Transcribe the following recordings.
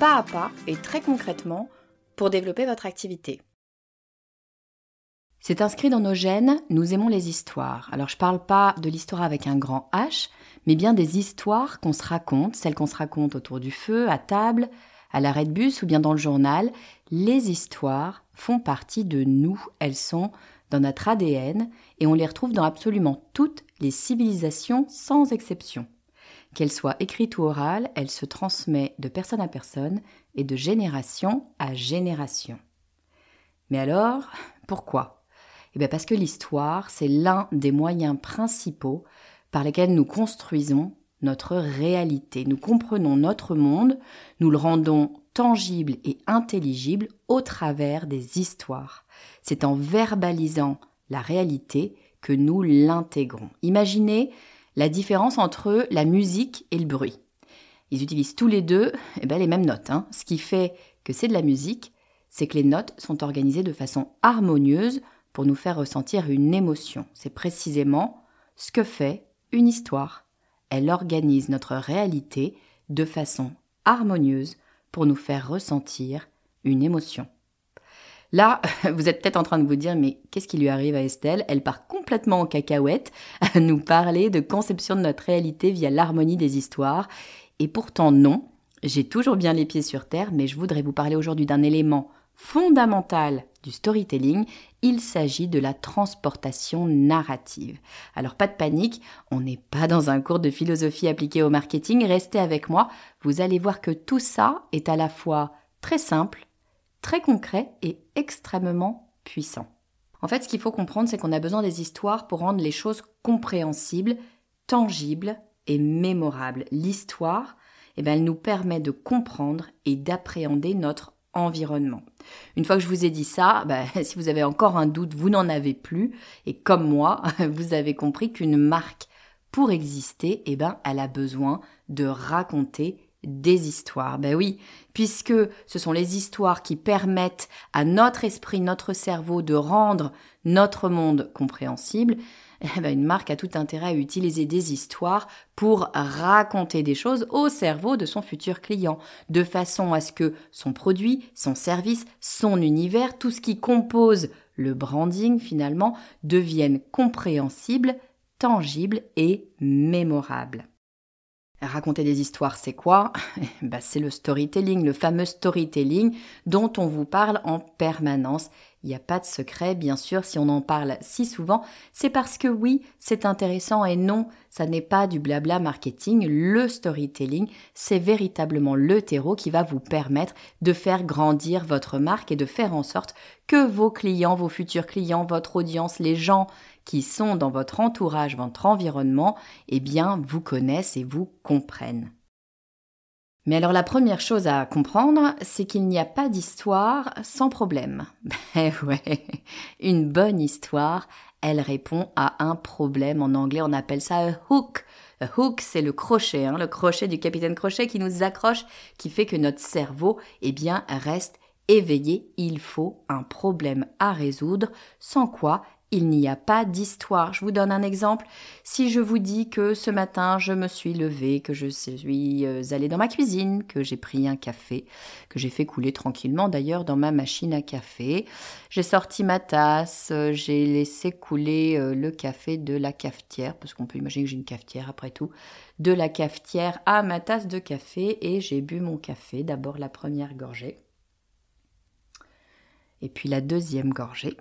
pas à pas et très concrètement pour développer votre activité. C'est inscrit dans nos gènes, nous aimons les histoires. Alors je parle pas de l'histoire avec un grand H, mais bien des histoires qu'on se raconte, celles qu'on se raconte autour du feu, à table, à l'arrêt de bus ou bien dans le journal. Les histoires font partie de nous, elles sont dans notre ADN et on les retrouve dans absolument toutes les civilisations sans exception. Qu'elle soit écrite ou orale, elle se transmet de personne à personne et de génération à génération. Mais alors, pourquoi? Eh bien parce que l'histoire, c'est l'un des moyens principaux par lesquels nous construisons notre réalité. Nous comprenons notre monde, nous le rendons tangible et intelligible au travers des histoires. C'est en verbalisant la réalité que nous l'intégrons. Imaginez la différence entre la musique et le bruit. Ils utilisent tous les deux eh ben, les mêmes notes. Hein. Ce qui fait que c'est de la musique, c'est que les notes sont organisées de façon harmonieuse pour nous faire ressentir une émotion. C'est précisément ce que fait une histoire. Elle organise notre réalité de façon harmonieuse pour nous faire ressentir une émotion. Là, vous êtes peut-être en train de vous dire, mais qu'est-ce qui lui arrive à Estelle? Elle part complètement en cacahuète à nous parler de conception de notre réalité via l'harmonie des histoires. Et pourtant, non, j'ai toujours bien les pieds sur terre, mais je voudrais vous parler aujourd'hui d'un élément fondamental du storytelling, il s'agit de la transportation narrative. Alors pas de panique, on n'est pas dans un cours de philosophie appliquée au marketing, restez avec moi, vous allez voir que tout ça est à la fois très simple très concret et extrêmement puissant. En fait, ce qu'il faut comprendre, c'est qu'on a besoin des histoires pour rendre les choses compréhensibles, tangibles et mémorables. L'histoire, eh bien, elle nous permet de comprendre et d'appréhender notre environnement. Une fois que je vous ai dit ça, bah, si vous avez encore un doute, vous n'en avez plus. Et comme moi, vous avez compris qu'une marque, pour exister, eh ben, elle a besoin de raconter des histoires. Ben oui, puisque ce sont les histoires qui permettent à notre esprit, notre cerveau de rendre notre monde compréhensible. Eh ben une marque a tout intérêt à utiliser des histoires pour raconter des choses au cerveau de son futur client, de façon à ce que son produit, son service, son univers, tout ce qui compose le branding finalement, devienne compréhensible, tangible et mémorable. Raconter des histoires, c'est quoi bah, C'est le storytelling, le fameux storytelling dont on vous parle en permanence. Il n'y a pas de secret, bien sûr, si on en parle si souvent, c'est parce que oui, c'est intéressant et non, ça n'est pas du blabla marketing. Le storytelling, c'est véritablement le terreau qui va vous permettre de faire grandir votre marque et de faire en sorte que vos clients, vos futurs clients, votre audience, les gens qui sont dans votre entourage, votre environnement, eh bien, vous connaissent et vous comprennent. Mais alors la première chose à comprendre, c'est qu'il n'y a pas d'histoire sans problème. Ben ouais, une bonne histoire, elle répond à un problème. En anglais, on appelle ça un hook. A hook, c'est le crochet, hein, le crochet du capitaine Crochet qui nous accroche, qui fait que notre cerveau, eh bien, reste éveillé. Il faut un problème à résoudre, sans quoi il n'y a pas d'histoire. Je vous donne un exemple. Si je vous dis que ce matin, je me suis levée, que je suis euh, allée dans ma cuisine, que j'ai pris un café, que j'ai fait couler tranquillement d'ailleurs dans ma machine à café, j'ai sorti ma tasse, euh, j'ai laissé couler euh, le café de la cafetière, parce qu'on peut imaginer que j'ai une cafetière après tout, de la cafetière à ma tasse de café et j'ai bu mon café, d'abord la première gorgée, et puis la deuxième gorgée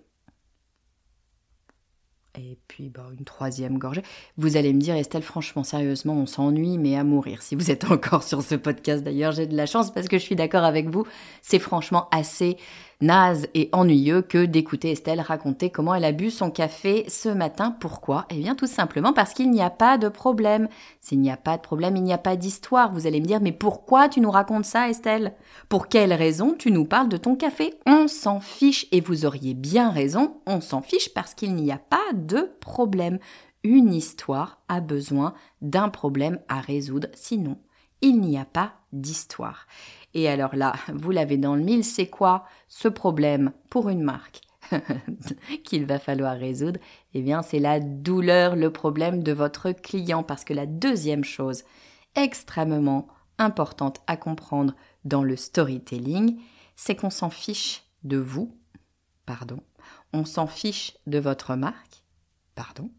et puis bah, une troisième gorgée. Vous allez me dire, Estelle, franchement, sérieusement, on s'ennuie, mais à mourir. Si vous êtes encore sur ce podcast, d'ailleurs, j'ai de la chance parce que je suis d'accord avec vous. C'est franchement assez naze et ennuyeux que d'écouter Estelle raconter comment elle a bu son café ce matin. Pourquoi? Eh bien tout simplement parce qu'il n'y a pas de problème. S'il n'y a pas de problème, il n'y a pas d'histoire. Vous allez me dire mais pourquoi tu nous racontes ça Estelle? Pour quelle raison tu nous parles de ton café? On s'en fiche et vous auriez bien raison, on s'en fiche parce qu'il n'y a pas de problème. Une histoire a besoin d'un problème à résoudre, sinon il n'y a pas d'histoire. Et alors là, vous l'avez dans le mille, c'est quoi ce problème pour une marque qu'il va falloir résoudre? Eh bien, c'est la douleur, le problème de votre client. Parce que la deuxième chose extrêmement importante à comprendre dans le storytelling, c'est qu'on s'en fiche de vous, pardon, on s'en fiche de votre marque, pardon,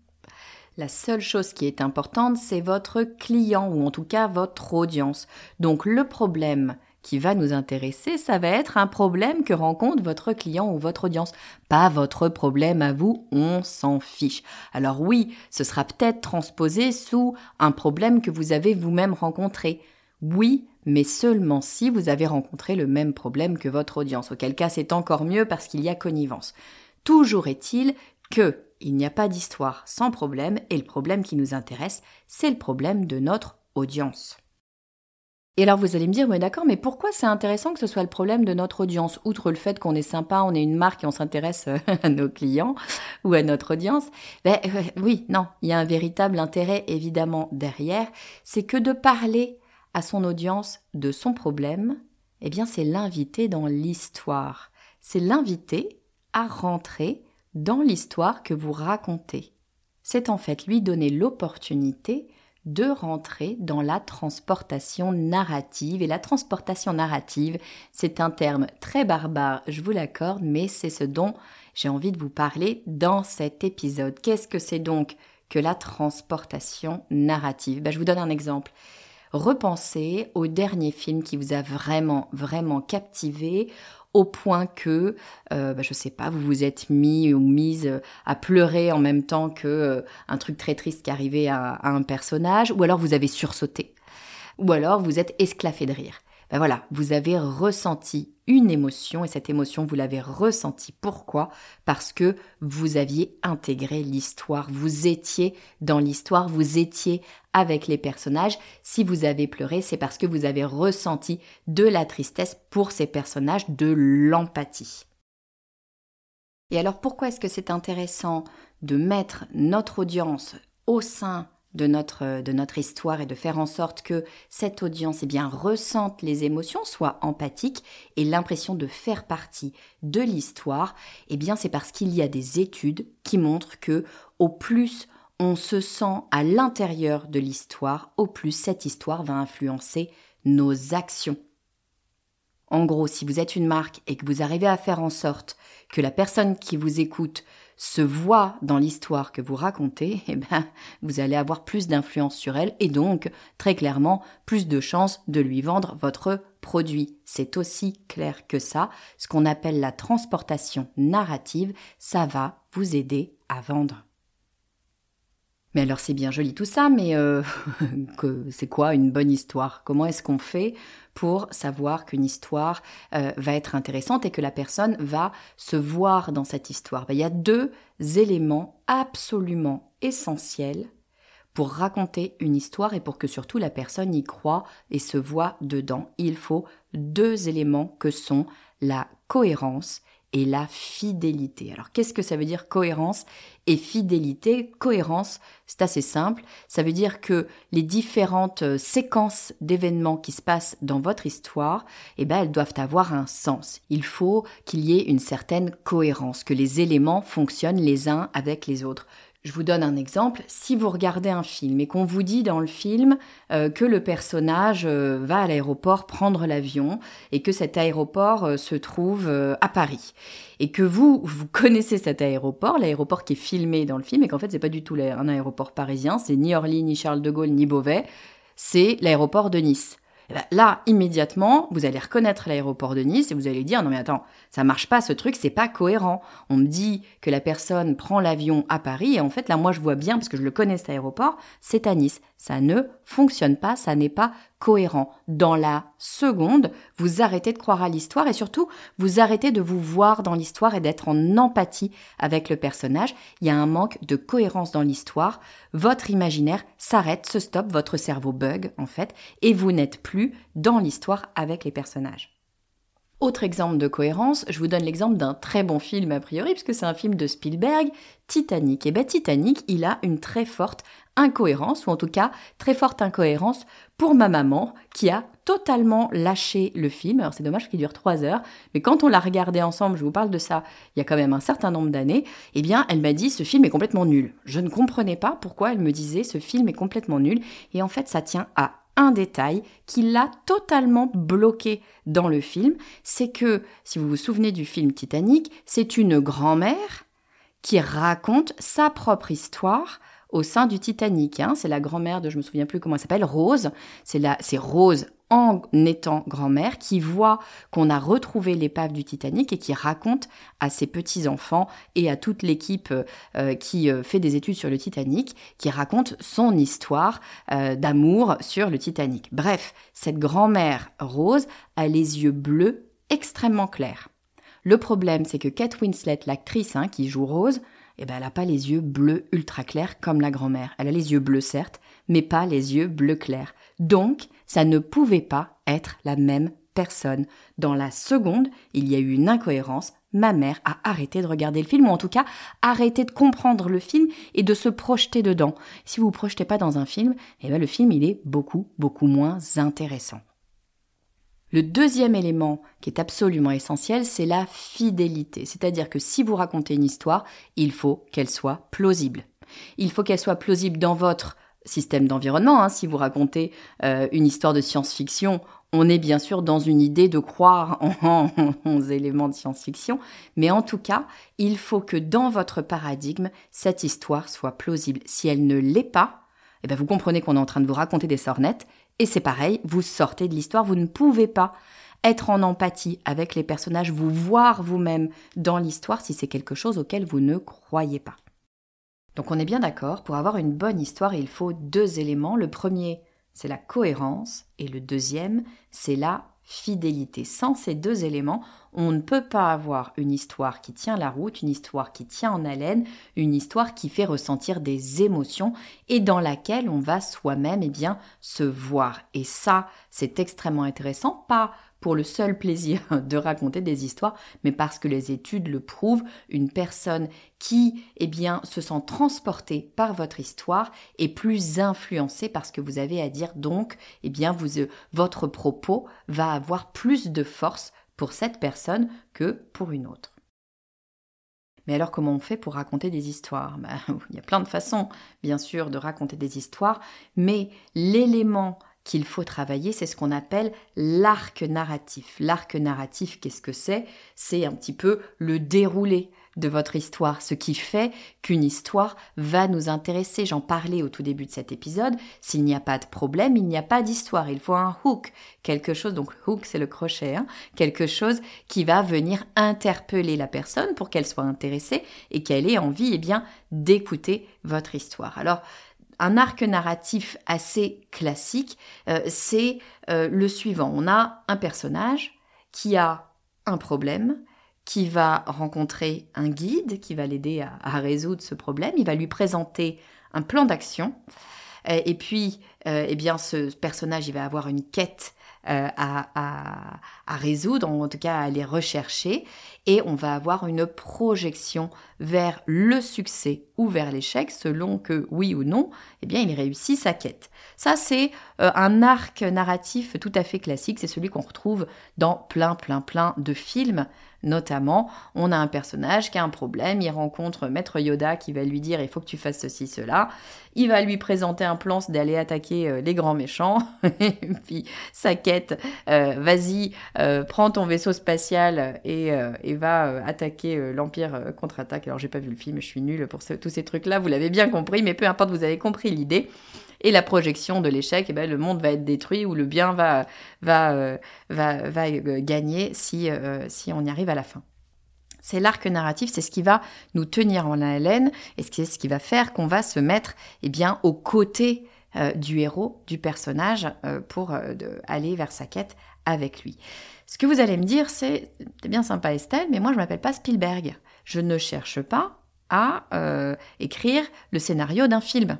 la seule chose qui est importante, c'est votre client ou en tout cas votre audience. Donc le problème qui va nous intéresser, ça va être un problème que rencontre votre client ou votre audience, pas votre problème à vous, on s'en fiche. Alors oui, ce sera peut-être transposé sous un problème que vous avez vous-même rencontré. Oui, mais seulement si vous avez rencontré le même problème que votre audience, auquel cas c'est encore mieux parce qu'il y a connivence. Toujours est-il que il n'y a pas d'histoire sans problème et le problème qui nous intéresse, c'est le problème de notre audience. Et alors vous allez me dire, mais d'accord, mais pourquoi c'est intéressant que ce soit le problème de notre audience? Outre le fait qu'on est sympa, on est une marque et on s'intéresse euh, à nos clients ou à notre audience, ben, euh, oui, non, il y a un véritable intérêt évidemment derrière, c'est que de parler à son audience de son problème, eh bien c'est l'inviter dans l'histoire. C'est l'inviter à rentrer dans l'histoire que vous racontez. C'est en fait lui donner l'opportunité de rentrer dans la transportation narrative. Et la transportation narrative, c'est un terme très barbare, je vous l'accorde, mais c'est ce dont j'ai envie de vous parler dans cet épisode. Qu'est-ce que c'est donc que la transportation narrative? Ben, Je vous donne un exemple. Repensez au dernier film qui vous a vraiment, vraiment captivé au point que, euh, bah, je sais pas, vous vous êtes mis ou mise à pleurer en même temps que euh, un truc très triste qui arrivait à, à, un personnage, ou alors vous avez sursauté, ou alors vous êtes esclaffé de rire. Ben voilà, vous avez ressenti une émotion et cette émotion, vous l'avez ressentie. Pourquoi? Parce que vous aviez intégré l'histoire, vous étiez dans l'histoire, vous étiez avec les personnages. Si vous avez pleuré, c'est parce que vous avez ressenti de la tristesse pour ces personnages, de l'empathie. Et alors pourquoi est-ce que c'est intéressant de mettre notre audience au sein de notre, de notre histoire et de faire en sorte que cette audience eh ressente les émotions, soit empathique et l'impression de faire partie de l'histoire, eh bien c'est parce qu'il y a des études qui montrent que au plus on se sent à l'intérieur de l'histoire, au plus cette histoire va influencer nos actions. En gros, si vous êtes une marque et que vous arrivez à faire en sorte que la personne qui vous écoute se voit dans l'histoire que vous racontez, eh ben, vous allez avoir plus d'influence sur elle et donc, très clairement, plus de chances de lui vendre votre produit. C'est aussi clair que ça. Ce qu'on appelle la transportation narrative, ça va vous aider à vendre. Mais alors c'est bien joli tout ça, mais euh, c'est quoi une bonne histoire? Comment est-ce qu'on fait pour savoir qu'une histoire euh, va être intéressante et que la personne va se voir dans cette histoire? Ben, Il y a deux éléments absolument essentiels pour raconter une histoire et pour que surtout la personne y croit et se voit dedans. Il faut deux éléments que sont la cohérence et la fidélité. Alors qu'est-ce que ça veut dire cohérence et fidélité? Cohérence, c'est assez simple. Ça veut dire que les différentes euh, séquences d'événements qui se passent dans votre histoire, eh ben, elles doivent avoir un sens. Il faut qu'il y ait une certaine cohérence, que les éléments fonctionnent les uns avec les autres. Je vous donne un exemple. Si vous regardez un film et qu'on vous dit dans le film euh, que le personnage euh, va à l'aéroport prendre l'avion et que cet aéroport euh, se trouve à Paris et que vous vous connaissez cet aéroport, l'aéroport qui est filmé dans le film et qu'en fait c'est pas du tout un aéroport parisien, c'est ni Orly, ni Charles de Gaulle, ni Beauvais, c'est l'aéroport de Nice. Eh ben, là, immédiatement, vous allez reconnaître l'aéroport de Nice et vous allez dire non mais attends, ça marche pas ce truc, c'est pas cohérent. On me dit que la personne prend l'avion à Paris et en fait là moi je vois bien parce que je le connais cet aéroport, c'est à Nice. Ça ne fonctionne pas, ça n'est pas cohérent. Dans la seconde, vous arrêtez de croire à l'histoire et surtout, vous arrêtez de vous voir dans l'histoire et d'être en empathie avec le personnage. Il y a un manque de cohérence dans l'histoire. Votre imaginaire s'arrête, se stoppe, votre cerveau bug en fait, et vous n'êtes plus dans l'histoire avec les personnages. Autre exemple de cohérence, je vous donne l'exemple d'un très bon film a priori, puisque c'est un film de Spielberg, Titanic. Et bien Titanic, il a une très forte incohérence, ou en tout cas très forte incohérence pour ma maman, qui a totalement lâché le film. Alors c'est dommage qu'il dure trois heures, mais quand on l'a regardé ensemble, je vous parle de ça il y a quand même un certain nombre d'années, eh bien elle m'a dit ce film est complètement nul. Je ne comprenais pas pourquoi elle me disait ce film est complètement nul, et en fait ça tient à un détail qui l'a totalement bloqué dans le film, c'est que, si vous vous souvenez du film Titanic, c'est une grand-mère qui raconte sa propre histoire au sein du Titanic. Hein. C'est la grand-mère de, je me souviens plus comment elle s'appelle, Rose. C'est c'est Rose en étant grand-mère qui voit qu'on a retrouvé l'épave du Titanic et qui raconte à ses petits-enfants et à toute l'équipe euh, qui euh, fait des études sur le Titanic, qui raconte son histoire euh, d'amour sur le Titanic. Bref, cette grand-mère Rose a les yeux bleus extrêmement clairs. Le problème, c'est que Kate Winslet, l'actrice hein, qui joue Rose, eh ben, elle n'a pas les yeux bleus ultra clairs comme la grand-mère. Elle a les yeux bleus, certes, mais pas les yeux bleus clairs. Donc, ça ne pouvait pas être la même personne. Dans la seconde, il y a eu une incohérence. Ma mère a arrêté de regarder le film, ou en tout cas arrêté de comprendre le film et de se projeter dedans. Si vous vous projetez pas dans un film, eh ben le film il est beaucoup beaucoup moins intéressant. Le deuxième élément qui est absolument essentiel, c'est la fidélité. C'est-à-dire que si vous racontez une histoire, il faut qu'elle soit plausible. Il faut qu'elle soit plausible dans votre système d'environnement. Hein. Si vous racontez euh, une histoire de science-fiction, on est bien sûr dans une idée de croire en, en éléments de science-fiction, mais en tout cas, il faut que dans votre paradigme, cette histoire soit plausible. Si elle ne l'est pas, eh bien vous comprenez qu'on est en train de vous raconter des sornettes et c'est pareil, vous sortez de l'histoire, vous ne pouvez pas être en empathie avec les personnages, vous voir vous-même dans l'histoire si c'est quelque chose auquel vous ne croyez pas. Donc on est bien d'accord, pour avoir une bonne histoire, il faut deux éléments. Le premier, c'est la cohérence, et le deuxième, c'est la fidélité. Sans ces deux éléments, on ne peut pas avoir une histoire qui tient la route, une histoire qui tient en haleine, une histoire qui fait ressentir des émotions et dans laquelle on va soi-même eh bien se voir. Et ça, c'est extrêmement intéressant, pas pour le seul plaisir de raconter des histoires, mais parce que les études le prouvent, une personne qui eh bien, se sent transportée par votre histoire est plus influencée par ce que vous avez à dire. Donc, eh bien, euh, votre propos va avoir plus de force pour cette personne que pour une autre. Mais alors comment on fait pour raconter des histoires? Ben, Il y a plein de façons, bien sûr, de raconter des histoires, mais l'élément qu'il faut travailler, c'est ce qu'on appelle l'arc narratif. L'arc narratif, qu'est-ce que c'est? C'est un petit peu le déroulé de votre histoire, ce qui fait qu'une histoire va nous intéresser. J'en parlais au tout début de cet épisode. S'il n'y a pas de problème, il n'y a pas d'histoire. Il faut un hook, quelque chose, donc hook c'est le crochet, hein, quelque chose qui va venir interpeller la personne pour qu'elle soit intéressée et qu'elle ait envie, eh d'écouter votre histoire. Alors, un arc narratif assez classique, euh, c'est euh, le suivant. On a un personnage qui a un problème, qui va rencontrer un guide qui va l'aider à, résoudre ce problème. Il va lui présenter un plan d'action. Et puis, euh, eh bien, ce personnage, il va avoir une quête euh, à, résoudre, en tout cas à aller rechercher, et on va avoir une projection vers le succès ou vers l'échec, selon que oui ou non, eh bien il réussit sa quête. Ça c'est euh, un arc narratif tout à fait classique, c'est celui qu'on retrouve dans plein plein plein de films Notamment, on a un personnage qui a un problème, il rencontre Maître Yoda qui va lui dire il faut que tu fasses ceci, cela. Il va lui présenter un plan d'aller attaquer euh, les grands méchants. et puis sa quête, euh, vas-y, euh, prends ton vaisseau spatial et, va attaquer l'Empire contre-attaque. Alors j'ai pas vu le film, je suis nulle pour tous ces trucs-là, vous l'avez bien compris, mais peu importe, vous avez compris l'idée et la projection de l'échec, eh ben, le monde va être détruit ou le bien va, va, euh, va, euh, gagner si, euh, si on y arrive à la fin. C'est l'arc narratif, c'est ce qui va nous tenir en haleine et c'est ce qui va faire qu'on va se mettre eh bien, aux côtés du héros, du personnage, pour aller vers sa quête avec lui. Ce que vous allez me dire, c'est c'est bien sympa Estelle, mais moi je m'appelle pas Spielberg. Je ne cherche pas à écrire le scénario d'un film.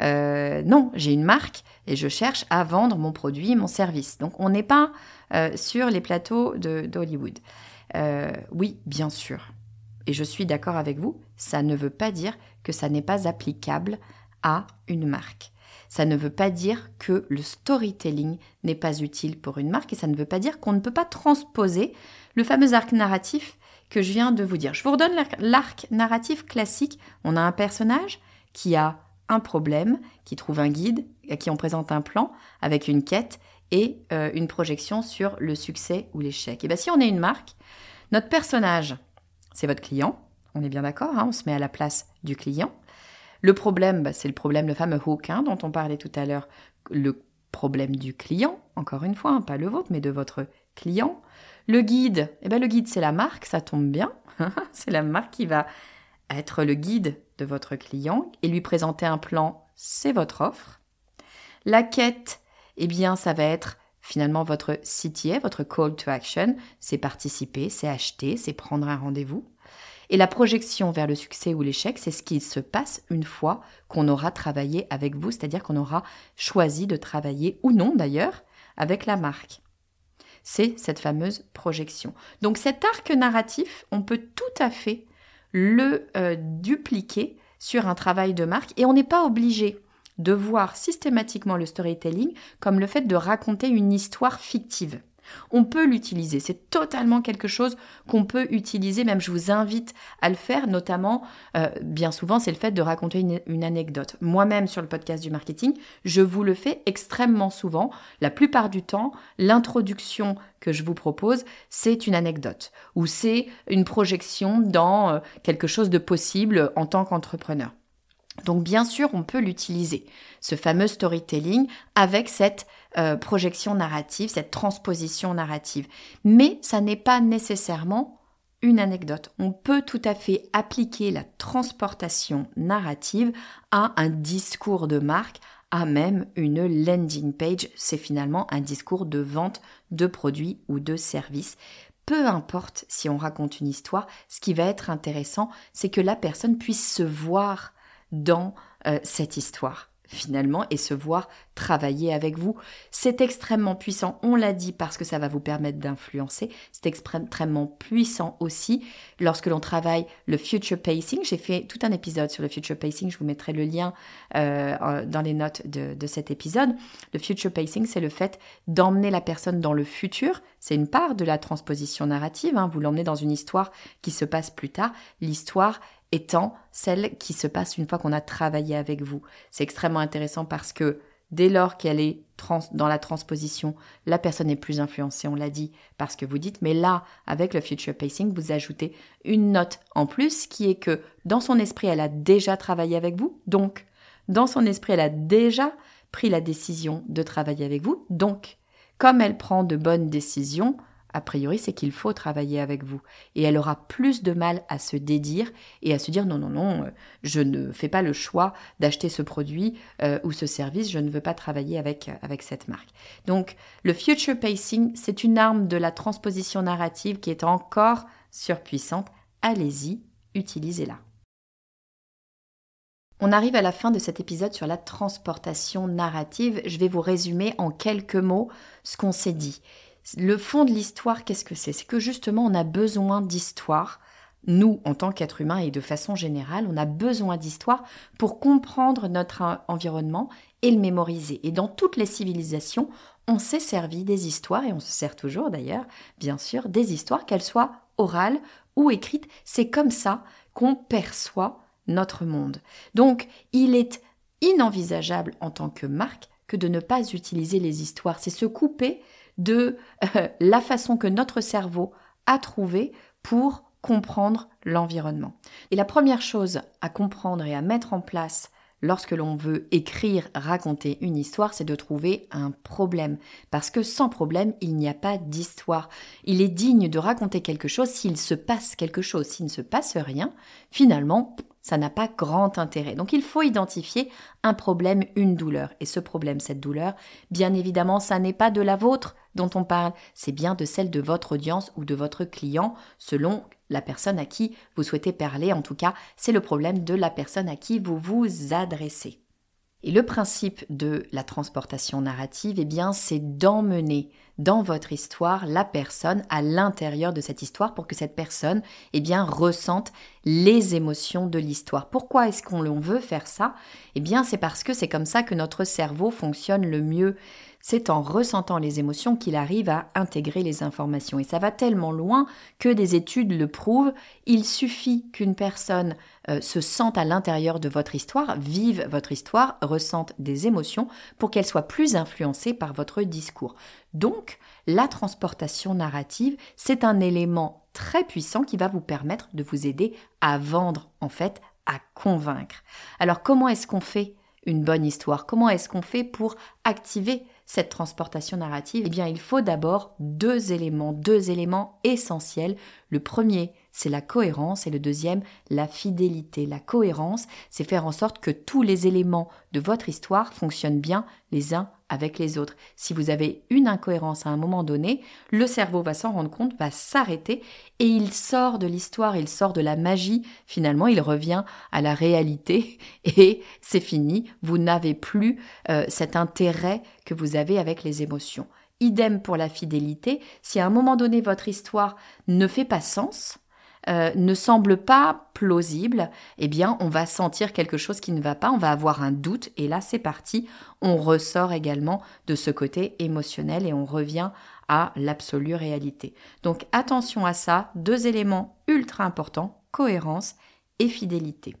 Euh, non, j'ai une marque et je cherche à vendre mon produit, mon service. Donc on n'est pas euh, sur les plateaux d'Hollywood. Euh, oui, bien sûr. Et je suis d'accord avec vous, ça ne veut pas dire que ça n'est pas applicable à une marque. Ça ne veut pas dire que le storytelling n'est pas utile pour une marque et ça ne veut pas dire qu'on ne peut pas transposer le fameux arc narratif que je viens de vous dire. Je vous redonne l'arc narratif classique. On a un personnage qui a un problème, qui trouve un guide, à qui on présente un plan avec une quête et euh, une projection sur le succès ou l'échec. Et bien si on est une marque, notre personnage, c'est votre client, on est bien d'accord, hein, on se met à la place du client. Le problème, bah, c'est le problème, le fameux hook hein, dont on parlait tout à l'heure, le problème du client, encore une fois, hein, pas le vôtre, mais de votre client. Le guide, eh ben, le guide, c'est la marque, ça tombe bien. c'est la marque qui va être le guide de votre client et lui présenter un plan, c'est votre offre. La quête, eh bien, ça va être finalement votre CTA, votre call to action, c'est participer, c'est acheter, c'est prendre un rendez-vous. Et la projection vers le succès ou l'échec, c'est ce qui se passe une fois qu'on aura travaillé avec vous, c'est-à-dire qu'on aura choisi de travailler ou non d'ailleurs avec la marque. C'est cette fameuse projection. Donc cet arc narratif, on peut tout à fait le euh, dupliquer sur un travail de marque et on n'est pas obligé de voir systématiquement le storytelling comme le fait de raconter une histoire fictive. On peut l'utiliser, c'est totalement quelque chose qu'on peut utiliser, même je vous invite à le faire, notamment, euh, bien souvent, c'est le fait de raconter une, anecdote. Moi-même, sur le podcast du marketing, je vous le fais extrêmement souvent. La plupart du temps, l'introduction que je vous propose, c'est une anecdote ou c'est une projection dans euh, quelque chose de possible en tant qu'entrepreneur. Donc bien sûr, on peut l'utiliser, ce fameux storytelling, avec cette euh, projection narrative, cette transposition narrative. Mais ça n'est pas nécessairement une anecdote. On peut tout à fait appliquer la transportation narrative à un discours de marque, à même une landing page. C'est finalement un discours de vente de produits ou de services. Peu importe si on raconte une histoire, ce qui va être intéressant, c'est que la personne puisse se voir dans euh, cette histoire finalement et se voir travailler avec vous. C'est extrêmement puissant, on l'a dit, parce que ça va vous permettre d'influencer. C'est extrêmement puissant aussi lorsque l'on travaille le future pacing. J'ai fait tout un épisode sur le future pacing, je vous mettrai le lien euh, dans les notes de, cet épisode. Le future pacing, c'est le fait d'emmener la personne dans le futur. C'est une part de la transposition narrative, hein. vous l'emmenez dans une histoire qui se passe plus tard. L'histoire étant celle qui se passe une fois qu'on a travaillé avec vous. C'est extrêmement intéressant parce que dès lors qu'elle est dans la transposition, la personne est plus influencée, on l'a dit, parce que vous dites, mais là, avec le future pacing, vous ajoutez une note en plus qui est que dans son esprit, elle a déjà travaillé avec vous, donc dans son esprit, elle a déjà pris la décision de travailler avec vous, donc comme elle prend de bonnes décisions, a priori, c'est qu'il faut travailler avec vous. Et elle aura plus de mal à se dédire et à se dire non, non, non, euh, je ne fais pas le choix d'acheter ce produit euh, ou ce service, je ne veux pas travailler avec, euh, avec cette marque. Donc, le future pacing, c'est une arme de la transposition narrative qui est encore surpuissante. Allez-y, utilisez-la. On arrive à la fin de cet épisode sur la transportation narrative. Je vais vous résumer en quelques mots ce qu'on s'est dit. Le fond de l'histoire, qu'est-ce que c'est? C'est que justement, on a besoin d'histoire. Nous, en tant qu'êtres humains et de façon générale, on a besoin d'histoire pour comprendre notre environnement et le mémoriser. Et dans toutes les civilisations, on s'est servi des histoires, et on se sert toujours d'ailleurs, bien sûr, des histoires, qu'elles soient orales ou écrites. C'est comme ça qu'on perçoit notre monde. Donc, il est inenvisageable en tant que marque que de ne pas utiliser les histoires. C'est se couper de euh, la façon que notre cerveau a trouvé pour comprendre l'environnement. Et la première chose à comprendre et à mettre en place lorsque l'on veut écrire, raconter une histoire, c'est de trouver un problème. Parce que sans problème, il n'y a pas d'histoire. Il est digne de raconter quelque chose s'il se passe quelque chose. S'il ne se passe rien, finalement, ça n'a pas grand intérêt. Donc il faut identifier un problème, une douleur. Et ce problème, cette douleur, bien évidemment, ça n'est pas de la vôtre dont on parle, c'est bien de celle de votre audience ou de votre client, selon la personne à qui vous souhaitez parler. En tout cas, c'est le problème de la personne à qui vous vous adressez. Et le principe de la transportation narrative, eh bien, c'est d'emmener dans votre histoire la personne à l'intérieur de cette histoire pour que cette personne, eh bien, ressente les émotions de l'histoire. Pourquoi est-ce qu'on veut faire ça? Eh bien, c'est parce que c'est comme ça que notre cerveau fonctionne le mieux c'est en ressentant les émotions qu'il arrive à intégrer les informations. Et ça va tellement loin que des études le prouvent. Il suffit qu'une personne euh, se sente à l'intérieur de votre histoire, vive votre histoire, ressente des émotions pour qu'elle soit plus influencée par votre discours. Donc, la transportation narrative, c'est un élément très puissant qui va vous permettre de vous aider à vendre, en fait, à convaincre. Alors, comment est-ce qu'on fait une bonne histoire? Comment est-ce qu'on fait pour activer cette transportation narrative Eh bien, il faut d'abord deux éléments, deux éléments essentiels. Le premier, c'est la cohérence et le deuxième, la fidélité. La cohérence, c'est faire en sorte que tous les éléments de votre histoire fonctionnent bien les uns avec les autres. Si vous avez une incohérence à un moment donné, le cerveau va s'en rendre compte, va s'arrêter et il sort de l'histoire, il sort de la magie. Finalement, il revient à la réalité et c'est fini. Vous n'avez plus euh, cet intérêt que vous avez avec les émotions. Idem pour la fidélité. Si à un moment donné votre histoire ne fait pas sens, euh, ne semble pas plausible, eh bien, on va sentir quelque chose qui ne va pas, on va avoir un doute, et là, c'est parti. On ressort également de ce côté émotionnel et on revient à l'absolue réalité. Donc, attention à ça, deux éléments ultra importants, cohérence et fidélité.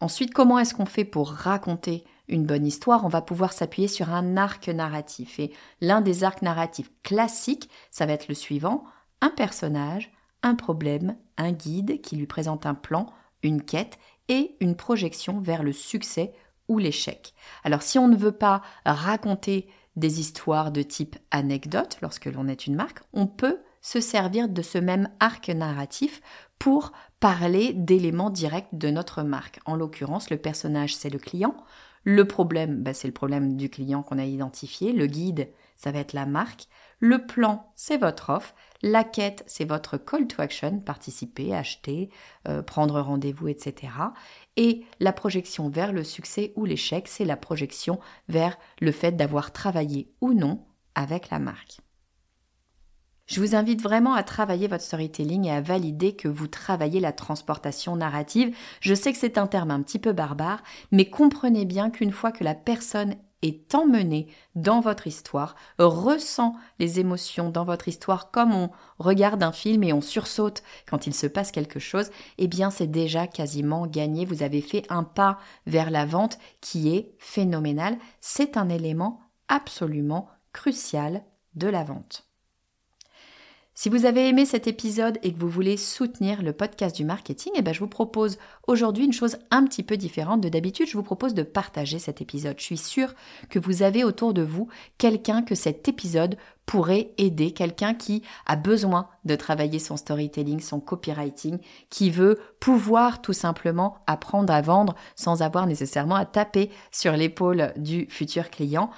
Ensuite, comment est-ce qu'on fait pour raconter une bonne histoire? On va pouvoir s'appuyer sur un arc narratif. Et l'un des arcs narratifs classiques, ça va être le suivant, un personnage, un problème, un guide qui lui présente un plan, une quête et une projection vers le succès ou l'échec. Alors si on ne veut pas raconter des histoires de type anecdote lorsque l'on est une marque, on peut se servir de ce même arc narratif pour parler d'éléments directs de notre marque. En l'occurrence, le personnage, c'est le client. Le problème, bah, c'est le problème du client qu'on a identifié. Le guide, ça va être la marque. Le plan, c'est votre offre. La quête, c'est votre call to action, participer, acheter, euh, prendre rendez-vous, etc. Et la projection vers le succès ou l'échec, c'est la projection vers le fait d'avoir travaillé ou non avec la marque. Je vous invite vraiment à travailler votre storytelling et à valider que vous travaillez la transportation narrative. Je sais que c'est un terme un petit peu barbare, mais comprenez bien qu'une fois que la personne est emmené dans votre histoire, ressent les émotions dans votre histoire comme on regarde un film et on sursaute quand il se passe quelque chose, eh bien c'est déjà quasiment gagné. Vous avez fait un pas vers la vente qui est phénoménal. C'est un élément absolument crucial de la vente. Si vous avez aimé cet épisode et que vous voulez soutenir le podcast du marketing, eh ben je vous propose aujourd'hui une chose un petit peu différente de d'habitude. Je vous propose de partager cet épisode. Je suis sûre que vous avez autour de vous quelqu'un que cet épisode pourrait aider, quelqu'un qui a besoin de travailler son storytelling, son copywriting, qui veut pouvoir tout simplement apprendre à vendre sans avoir nécessairement à taper sur l'épaule du futur client.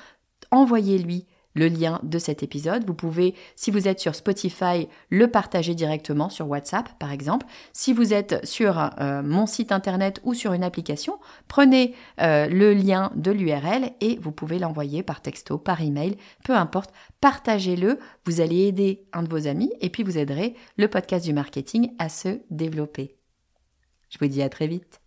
Envoyez-lui le lien de cet épisode. Vous pouvez, si vous êtes sur Spotify, le partager directement sur WhatsApp, par exemple. Si vous êtes sur euh, mon site internet ou sur une application, prenez euh, le lien de l'URL et vous pouvez l'envoyer par texto, par email, peu importe. Partagez-le. Vous allez aider un de vos amis et puis vous aiderez le podcast du marketing à se développer. Je vous dis à très vite.